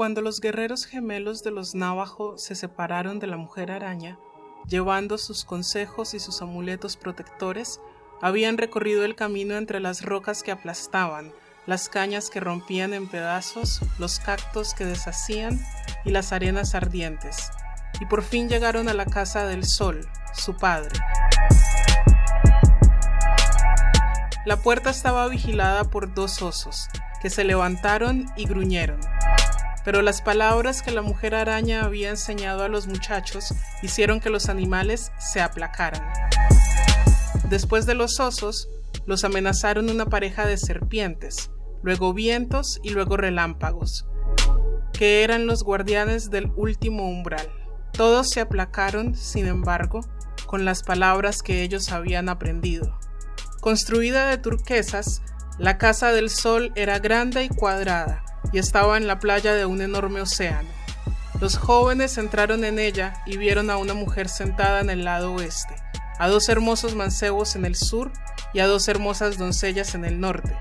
Cuando los guerreros gemelos de los Navajo se separaron de la mujer araña, llevando sus consejos y sus amuletos protectores, habían recorrido el camino entre las rocas que aplastaban, las cañas que rompían en pedazos, los cactos que deshacían y las arenas ardientes, y por fin llegaron a la casa del sol, su padre. La puerta estaba vigilada por dos osos, que se levantaron y gruñeron. Pero las palabras que la mujer araña había enseñado a los muchachos hicieron que los animales se aplacaran. Después de los osos, los amenazaron una pareja de serpientes, luego vientos y luego relámpagos, que eran los guardianes del último umbral. Todos se aplacaron, sin embargo, con las palabras que ellos habían aprendido. Construida de turquesas, la casa del sol era grande y cuadrada, y estaba en la playa de un enorme océano. Los jóvenes entraron en ella y vieron a una mujer sentada en el lado oeste, a dos hermosos mancebos en el sur y a dos hermosas doncellas en el norte.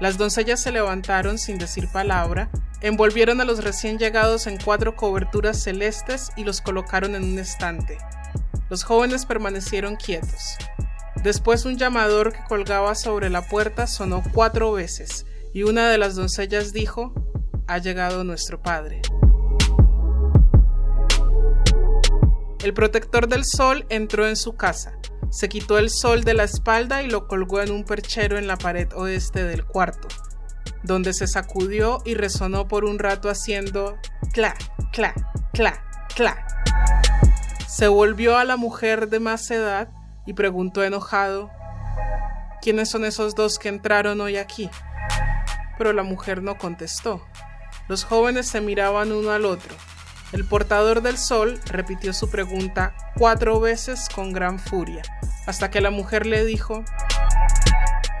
Las doncellas se levantaron sin decir palabra, envolvieron a los recién llegados en cuatro coberturas celestes y los colocaron en un estante. Los jóvenes permanecieron quietos. Después un llamador que colgaba sobre la puerta sonó cuatro veces, y una de las doncellas dijo, Ha llegado nuestro padre. El protector del sol entró en su casa, se quitó el sol de la espalda y lo colgó en un perchero en la pared oeste del cuarto, donde se sacudió y resonó por un rato haciendo cla, cla, cla, cla. Se volvió a la mujer de más edad y preguntó enojado, ¿quiénes son esos dos que entraron hoy aquí? Pero la mujer no contestó. Los jóvenes se miraban uno al otro. El portador del sol repitió su pregunta cuatro veces con gran furia, hasta que la mujer le dijo,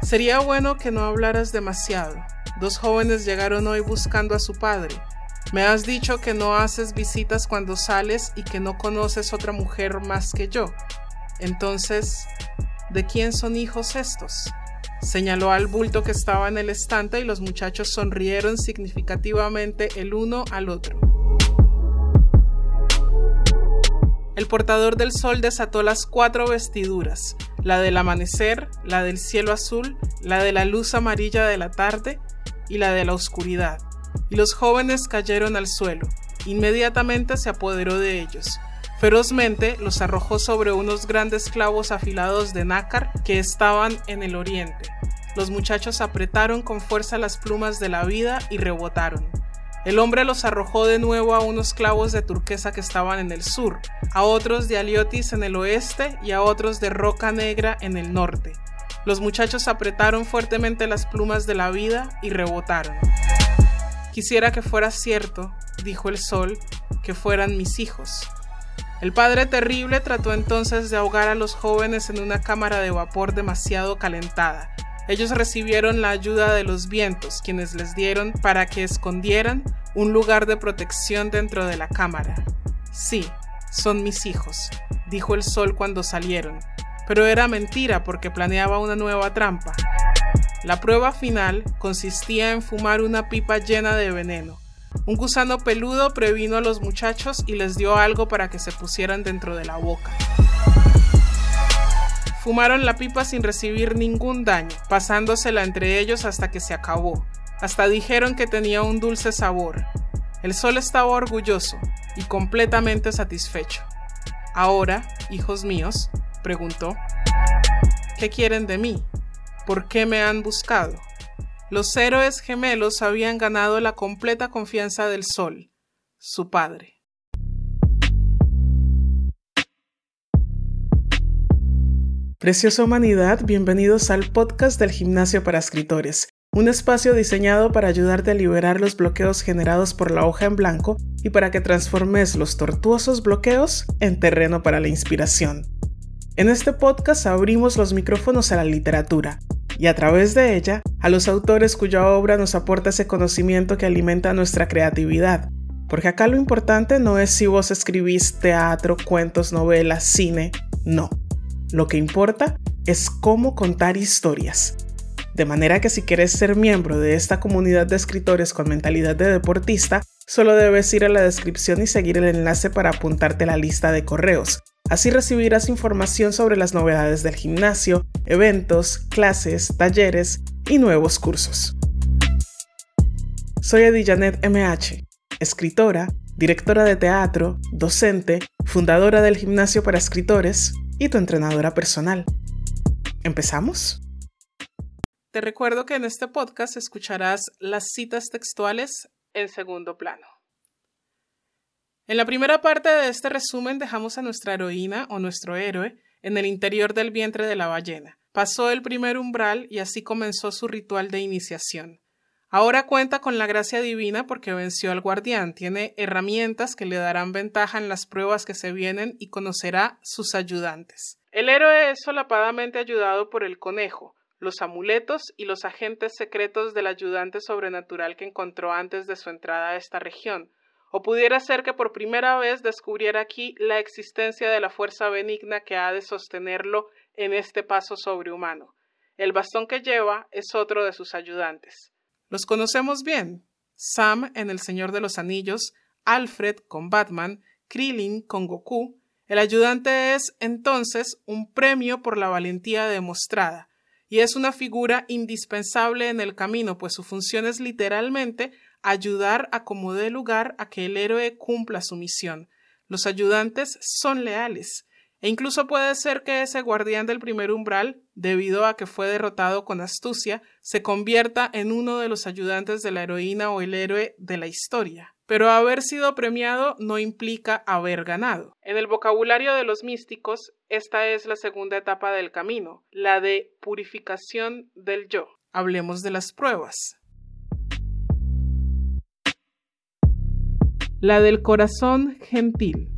Sería bueno que no hablaras demasiado. Dos jóvenes llegaron hoy buscando a su padre. Me has dicho que no haces visitas cuando sales y que no conoces otra mujer más que yo. Entonces, ¿de quién son hijos estos? Señaló al bulto que estaba en el estante y los muchachos sonrieron significativamente el uno al otro. El portador del sol desató las cuatro vestiduras, la del amanecer, la del cielo azul, la de la luz amarilla de la tarde y la de la oscuridad, y los jóvenes cayeron al suelo. Inmediatamente se apoderó de ellos. Ferozmente los arrojó sobre unos grandes clavos afilados de nácar que estaban en el oriente. Los muchachos apretaron con fuerza las plumas de la vida y rebotaron. El hombre los arrojó de nuevo a unos clavos de turquesa que estaban en el sur, a otros de aliotis en el oeste y a otros de roca negra en el norte. Los muchachos apretaron fuertemente las plumas de la vida y rebotaron. Quisiera que fuera cierto, dijo el sol, que fueran mis hijos. El padre terrible trató entonces de ahogar a los jóvenes en una cámara de vapor demasiado calentada, ellos recibieron la ayuda de los vientos, quienes les dieron para que escondieran un lugar de protección dentro de la cámara. Sí, son mis hijos, dijo el sol cuando salieron, pero era mentira porque planeaba una nueva trampa. La prueba final consistía en fumar una pipa llena de veneno. Un gusano peludo previno a los muchachos y les dio algo para que se pusieran dentro de la boca. Fumaron la pipa sin recibir ningún daño, pasándosela entre ellos hasta que se acabó. Hasta dijeron que tenía un dulce sabor. El sol estaba orgulloso y completamente satisfecho. Ahora, hijos míos, preguntó, ¿qué quieren de mí? ¿Por qué me han buscado? Los héroes gemelos habían ganado la completa confianza del sol, su padre. Preciosa humanidad, bienvenidos al podcast del Gimnasio para Escritores, un espacio diseñado para ayudarte a liberar los bloqueos generados por la hoja en blanco y para que transformes los tortuosos bloqueos en terreno para la inspiración. En este podcast abrimos los micrófonos a la literatura y a través de ella a los autores cuya obra nos aporta ese conocimiento que alimenta nuestra creatividad. Porque acá lo importante no es si vos escribís teatro, cuentos, novelas, cine, no. Lo que importa es cómo contar historias. De manera que si quieres ser miembro de esta comunidad de escritores con mentalidad de deportista, Solo debes ir a la descripción y seguir el enlace para apuntarte a la lista de correos. Así recibirás información sobre las novedades del gimnasio, eventos, clases, talleres y nuevos cursos. Soy Edijanet MH, escritora, directora de teatro, docente, fundadora del gimnasio para escritores y tu entrenadora personal. ¿Empezamos? Te recuerdo que en este podcast escucharás las citas textuales en segundo plano. En la primera parte de este resumen dejamos a nuestra heroína o nuestro héroe en el interior del vientre de la ballena. Pasó el primer umbral y así comenzó su ritual de iniciación. Ahora cuenta con la gracia divina porque venció al guardián, tiene herramientas que le darán ventaja en las pruebas que se vienen y conocerá sus ayudantes. El héroe es solapadamente ayudado por el conejo, los amuletos y los agentes secretos del ayudante sobrenatural que encontró antes de su entrada a esta región, o pudiera ser que por primera vez descubriera aquí la existencia de la fuerza benigna que ha de sostenerlo en este paso sobrehumano. El bastón que lleva es otro de sus ayudantes. Los conocemos bien. Sam en El Señor de los Anillos, Alfred con Batman, Krillin con Goku. El ayudante es entonces un premio por la valentía demostrada, y es una figura indispensable en el camino, pues su función es literalmente ayudar a como dé lugar a que el héroe cumpla su misión. Los ayudantes son leales, e incluso puede ser que ese guardián del primer umbral, debido a que fue derrotado con astucia, se convierta en uno de los ayudantes de la heroína o el héroe de la historia. Pero haber sido premiado no implica haber ganado. En el vocabulario de los místicos, esta es la segunda etapa del camino, la de purificación del yo. Hablemos de las pruebas. La del corazón gentil.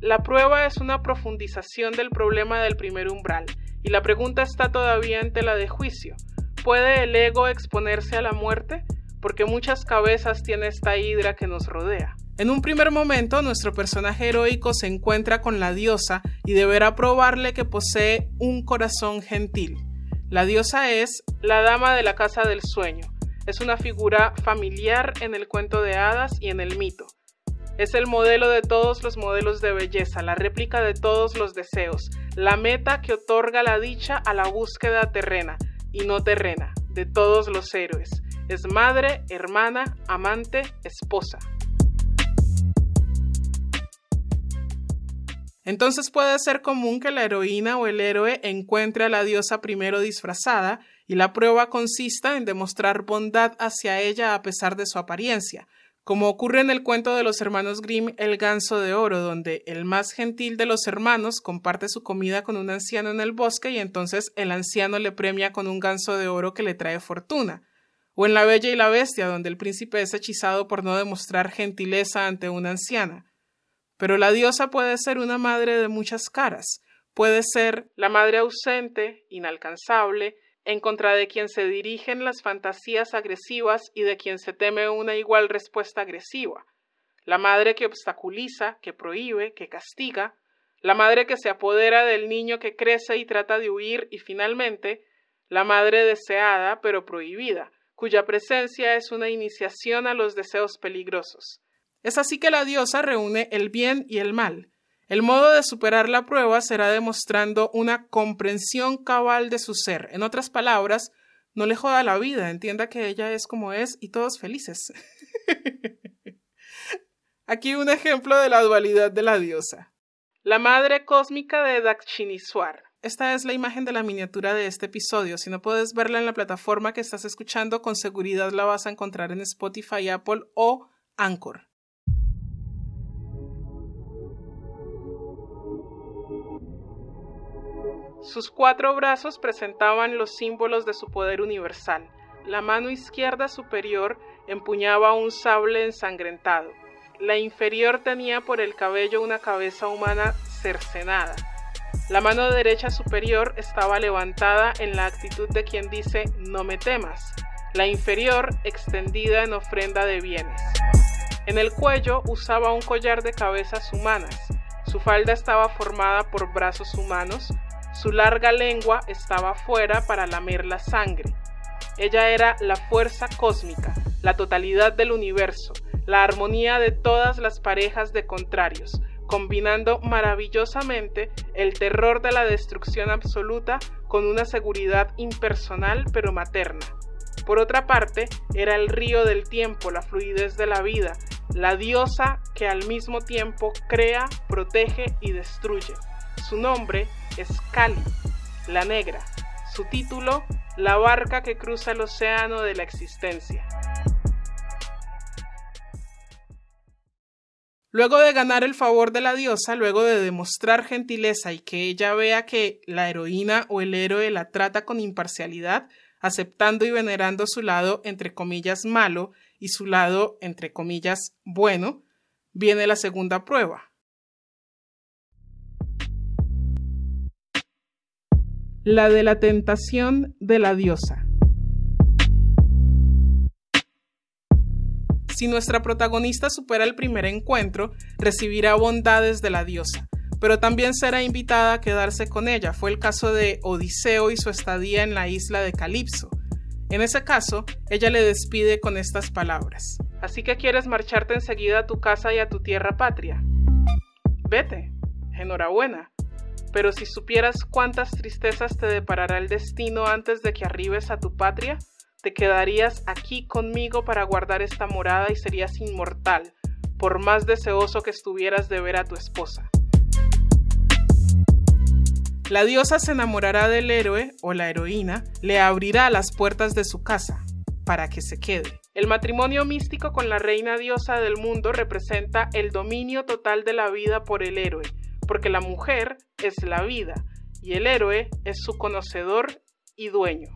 La prueba es una profundización del problema del primer umbral, y la pregunta está todavía en tela de juicio. ¿Puede el ego exponerse a la muerte? Porque muchas cabezas tiene esta hidra que nos rodea. En un primer momento, nuestro personaje heroico se encuentra con la diosa y deberá probarle que posee un corazón gentil. La diosa es la dama de la casa del sueño. Es una figura familiar en el cuento de hadas y en el mito. Es el modelo de todos los modelos de belleza, la réplica de todos los deseos, la meta que otorga la dicha a la búsqueda terrena, y no terrena, de todos los héroes. Es madre, hermana, amante, esposa. Entonces puede ser común que la heroína o el héroe encuentre a la diosa primero disfrazada y la prueba consista en demostrar bondad hacia ella a pesar de su apariencia, como ocurre en el cuento de los hermanos Grimm El ganso de oro, donde el más gentil de los hermanos comparte su comida con un anciano en el bosque y entonces el anciano le premia con un ganso de oro que le trae fortuna. O en La Bella y la Bestia, donde el príncipe es hechizado por no demostrar gentileza ante una anciana. Pero la diosa puede ser una madre de muchas caras. Puede ser la madre ausente, inalcanzable, en contra de quien se dirigen las fantasías agresivas y de quien se teme una igual respuesta agresiva, la madre que obstaculiza, que prohíbe, que castiga, la madre que se apodera del niño que crece y trata de huir y finalmente la madre deseada pero prohibida, cuya presencia es una iniciación a los deseos peligrosos. Es así que la diosa reúne el bien y el mal, el modo de superar la prueba será demostrando una comprensión cabal de su ser. En otras palabras, no le joda la vida, entienda que ella es como es y todos felices. Aquí un ejemplo de la dualidad de la diosa. La madre cósmica de Dakshiniswar. Esta es la imagen de la miniatura de este episodio. Si no puedes verla en la plataforma que estás escuchando, con seguridad la vas a encontrar en Spotify, Apple o Anchor. Sus cuatro brazos presentaban los símbolos de su poder universal. La mano izquierda superior empuñaba un sable ensangrentado. La inferior tenía por el cabello una cabeza humana cercenada. La mano derecha superior estaba levantada en la actitud de quien dice no me temas. La inferior extendida en ofrenda de bienes. En el cuello usaba un collar de cabezas humanas. Su falda estaba formada por brazos humanos su larga lengua estaba fuera para lamer la sangre. Ella era la fuerza cósmica, la totalidad del universo, la armonía de todas las parejas de contrarios, combinando maravillosamente el terror de la destrucción absoluta con una seguridad impersonal pero materna. Por otra parte, era el río del tiempo, la fluidez de la vida, la diosa que al mismo tiempo crea, protege y destruye. Su nombre es Kali, la negra. Su título, la barca que cruza el océano de la existencia. Luego de ganar el favor de la diosa, luego de demostrar gentileza y que ella vea que la heroína o el héroe la trata con imparcialidad, aceptando y venerando su lado entre comillas malo y su lado entre comillas bueno, viene la segunda prueba. La de la tentación de la diosa. Si nuestra protagonista supera el primer encuentro, recibirá bondades de la diosa, pero también será invitada a quedarse con ella. Fue el caso de Odiseo y su estadía en la isla de Calipso. En ese caso, ella le despide con estas palabras. Así que quieres marcharte enseguida a tu casa y a tu tierra patria. Vete, enhorabuena. Pero si supieras cuántas tristezas te deparará el destino antes de que arribes a tu patria, te quedarías aquí conmigo para guardar esta morada y serías inmortal, por más deseoso que estuvieras de ver a tu esposa. La diosa se enamorará del héroe o la heroína, le abrirá las puertas de su casa para que se quede. El matrimonio místico con la reina diosa del mundo representa el dominio total de la vida por el héroe, porque la mujer es la vida y el héroe es su conocedor y dueño.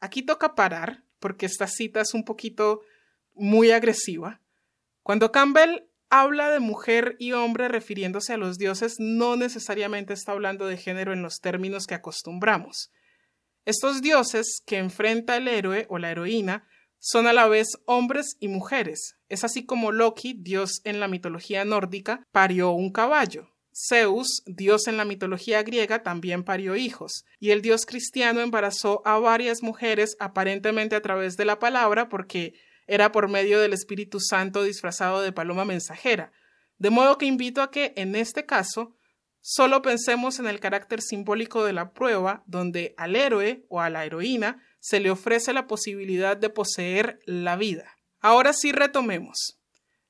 Aquí toca parar, porque esta cita es un poquito muy agresiva. Cuando Campbell habla de mujer y hombre refiriéndose a los dioses, no necesariamente está hablando de género en los términos que acostumbramos. Estos dioses que enfrenta el héroe o la heroína son a la vez hombres y mujeres. Es así como Loki, dios en la mitología nórdica, parió un caballo. Zeus, dios en la mitología griega, también parió hijos, y el dios cristiano embarazó a varias mujeres aparentemente a través de la palabra porque era por medio del Espíritu Santo disfrazado de paloma mensajera. De modo que invito a que, en este caso, solo pensemos en el carácter simbólico de la prueba, donde al héroe o a la heroína se le ofrece la posibilidad de poseer la vida. Ahora sí retomemos.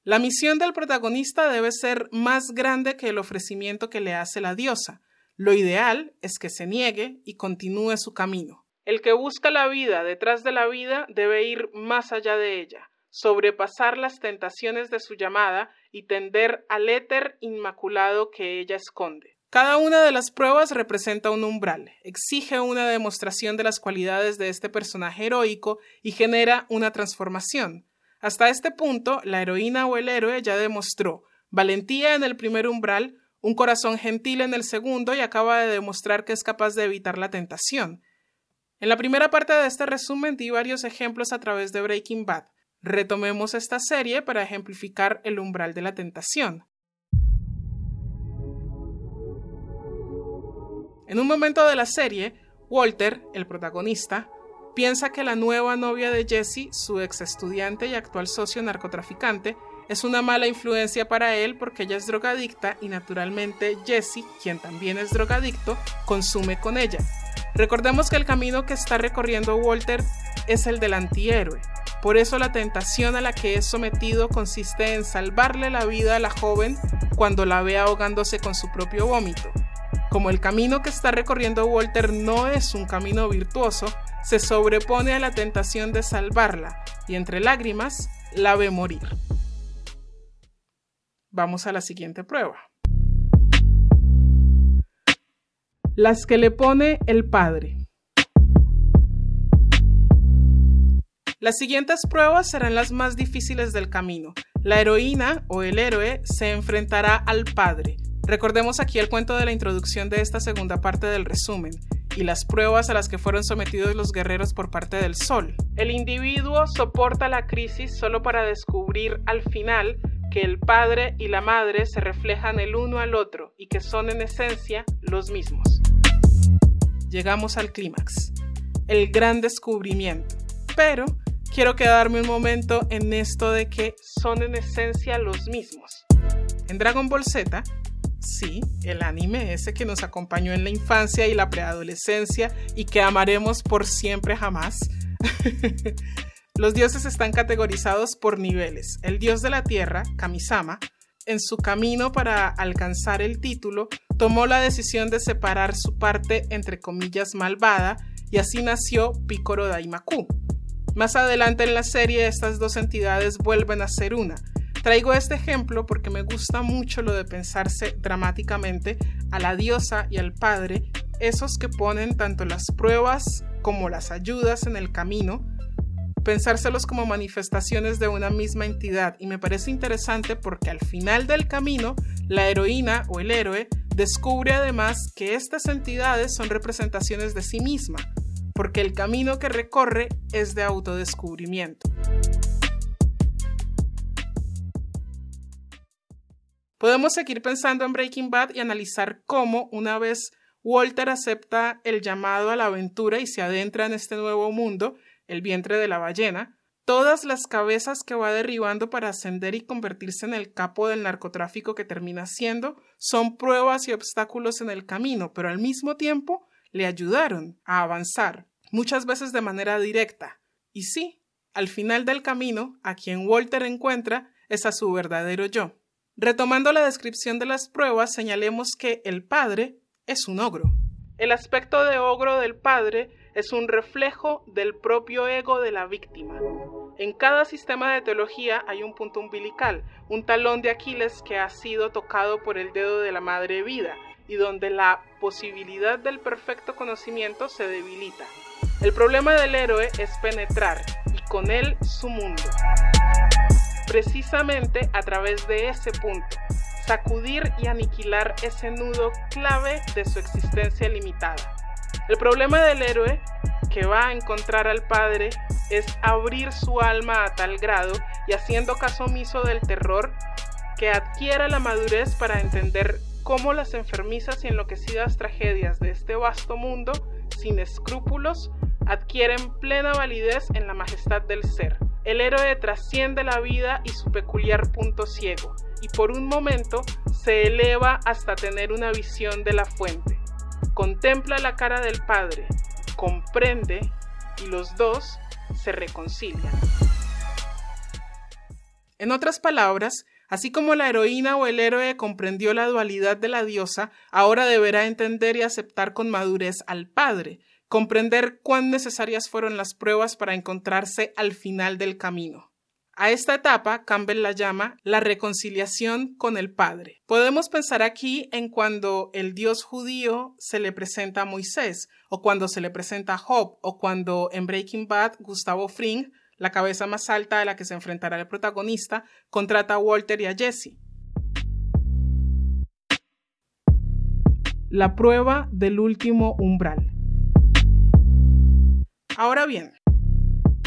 La misión del protagonista debe ser más grande que el ofrecimiento que le hace la diosa. Lo ideal es que se niegue y continúe su camino. El que busca la vida detrás de la vida debe ir más allá de ella, sobrepasar las tentaciones de su llamada y tender al éter inmaculado que ella esconde. Cada una de las pruebas representa un umbral, exige una demostración de las cualidades de este personaje heroico y genera una transformación. Hasta este punto, la heroína o el héroe ya demostró valentía en el primer umbral, un corazón gentil en el segundo y acaba de demostrar que es capaz de evitar la tentación. En la primera parte de este resumen di varios ejemplos a través de Breaking Bad. Retomemos esta serie para ejemplificar el umbral de la tentación. En un momento de la serie, Walter, el protagonista, piensa que la nueva novia de Jesse, su ex estudiante y actual socio narcotraficante, es una mala influencia para él porque ella es drogadicta y naturalmente Jesse, quien también es drogadicto, consume con ella. Recordemos que el camino que está recorriendo Walter es el del antihéroe. Por eso la tentación a la que es sometido consiste en salvarle la vida a la joven cuando la ve ahogándose con su propio vómito. Como el camino que está recorriendo Walter no es un camino virtuoso, se sobrepone a la tentación de salvarla y entre lágrimas la ve morir. Vamos a la siguiente prueba. Las que le pone el padre. Las siguientes pruebas serán las más difíciles del camino. La heroína o el héroe se enfrentará al padre. Recordemos aquí el cuento de la introducción de esta segunda parte del resumen y las pruebas a las que fueron sometidos los guerreros por parte del Sol. El individuo soporta la crisis solo para descubrir al final que el padre y la madre se reflejan el uno al otro y que son en esencia los mismos. llegamos al clímax, el gran descubrimiento. Pero quiero quedarme un momento en esto de que son en esencia los mismos. En Dragon Ball Z, sí, el anime ese que nos acompañó en la infancia y la preadolescencia y que amaremos por siempre jamás. los dioses están categorizados por niveles. El dios de la tierra, Kamisama, en su camino para alcanzar el título, tomó la decisión de separar su parte entre comillas malvada y así nació Picoro Daimaku. Más adelante en la serie estas dos entidades vuelven a ser una. Traigo este ejemplo porque me gusta mucho lo de pensarse dramáticamente a la diosa y al padre, esos que ponen tanto las pruebas como las ayudas en el camino, pensárselos como manifestaciones de una misma entidad y me parece interesante porque al final del camino la heroína o el héroe descubre además que estas entidades son representaciones de sí misma, porque el camino que recorre es de autodescubrimiento. Podemos seguir pensando en Breaking Bad y analizar cómo, una vez Walter acepta el llamado a la aventura y se adentra en este nuevo mundo, el vientre de la ballena, todas las cabezas que va derribando para ascender y convertirse en el capo del narcotráfico que termina siendo son pruebas y obstáculos en el camino, pero al mismo tiempo le ayudaron a avanzar, muchas veces de manera directa. Y sí, al final del camino, a quien Walter encuentra es a su verdadero yo. Retomando la descripción de las pruebas, señalemos que el padre es un ogro. El aspecto de ogro del padre es un reflejo del propio ego de la víctima. En cada sistema de teología hay un punto umbilical, un talón de Aquiles que ha sido tocado por el dedo de la madre vida y donde la posibilidad del perfecto conocimiento se debilita. El problema del héroe es penetrar y con él su mundo. Precisamente a través de ese punto, sacudir y aniquilar ese nudo clave de su existencia limitada. El problema del héroe que va a encontrar al padre es abrir su alma a tal grado y haciendo caso omiso del terror que adquiera la madurez para entender cómo las enfermizas y enloquecidas tragedias de este vasto mundo, sin escrúpulos, adquieren plena validez en la majestad del ser. El héroe trasciende la vida y su peculiar punto ciego, y por un momento se eleva hasta tener una visión de la fuente. Contempla la cara del Padre, comprende y los dos se reconcilian. En otras palabras, así como la heroína o el héroe comprendió la dualidad de la diosa, ahora deberá entender y aceptar con madurez al Padre, comprender cuán necesarias fueron las pruebas para encontrarse al final del camino. A esta etapa Campbell la llama la reconciliación con el Padre. Podemos pensar aquí en cuando el Dios judío se le presenta a Moisés, o cuando se le presenta a Job, o cuando en Breaking Bad Gustavo Fring, la cabeza más alta a la que se enfrentará el protagonista, contrata a Walter y a Jesse. La prueba del último umbral. Ahora bien,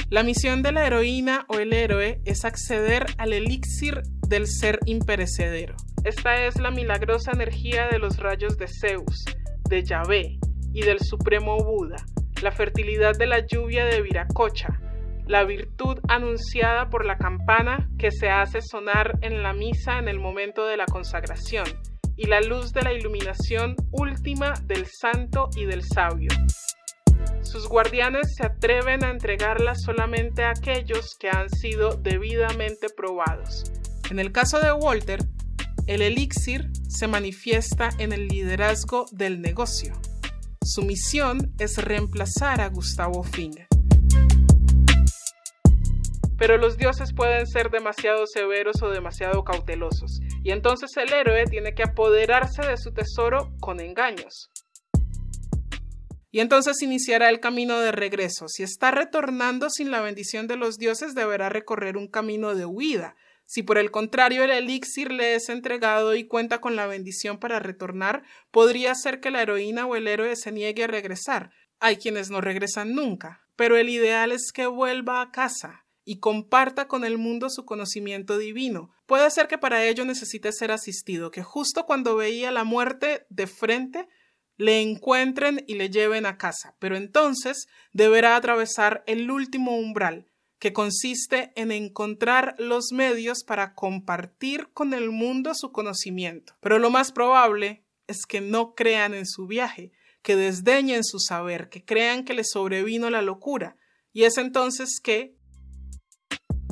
la misión de la heroína o el héroe es acceder al elixir del ser imperecedero. Esta es la milagrosa energía de los rayos de Zeus, de Yahvé y del Supremo Buda, la fertilidad de la lluvia de Viracocha, la virtud anunciada por la campana que se hace sonar en la misa en el momento de la consagración, y la luz de la iluminación última del santo y del sabio. Sus guardianes se atreven a entregarla solamente a aquellos que han sido debidamente probados. En el caso de Walter, el elixir se manifiesta en el liderazgo del negocio. Su misión es reemplazar a Gustavo Fing. Pero los dioses pueden ser demasiado severos o demasiado cautelosos, y entonces el héroe tiene que apoderarse de su tesoro con engaños y entonces iniciará el camino de regreso. Si está retornando sin la bendición de los dioses, deberá recorrer un camino de huida. Si por el contrario el elixir le es entregado y cuenta con la bendición para retornar, podría ser que la heroína o el héroe se niegue a regresar. Hay quienes no regresan nunca, pero el ideal es que vuelva a casa y comparta con el mundo su conocimiento divino. Puede ser que para ello necesite ser asistido, que justo cuando veía la muerte de frente, le encuentren y le lleven a casa, pero entonces deberá atravesar el último umbral, que consiste en encontrar los medios para compartir con el mundo su conocimiento. Pero lo más probable es que no crean en su viaje, que desdeñen su saber, que crean que le sobrevino la locura, y es entonces que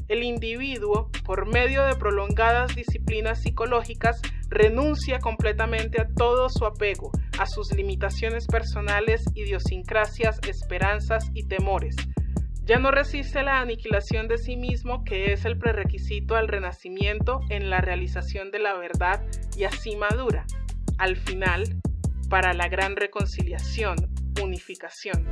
el individuo, por medio de prolongadas disciplinas psicológicas, renuncia completamente a todo su apego, a sus limitaciones personales, idiosincrasias, esperanzas y temores. Ya no resiste la aniquilación de sí mismo, que es el prerequisito al renacimiento en la realización de la verdad y así madura, al final, para la gran reconciliación, unificación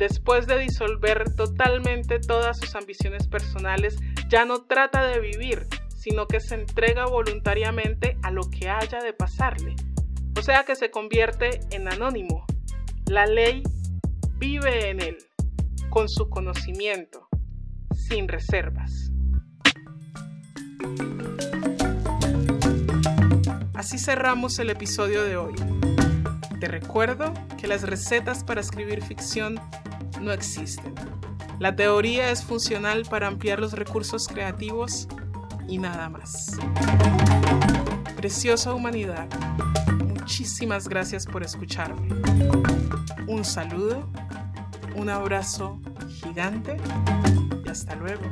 después de disolver totalmente todas sus ambiciones personales, ya no trata de vivir, sino que se entrega voluntariamente a lo que haya de pasarle. O sea que se convierte en anónimo. La ley vive en él, con su conocimiento, sin reservas. Así cerramos el episodio de hoy. Te recuerdo que las recetas para escribir ficción no existen. La teoría es funcional para ampliar los recursos creativos y nada más. Preciosa humanidad, muchísimas gracias por escucharme. Un saludo, un abrazo gigante y hasta luego.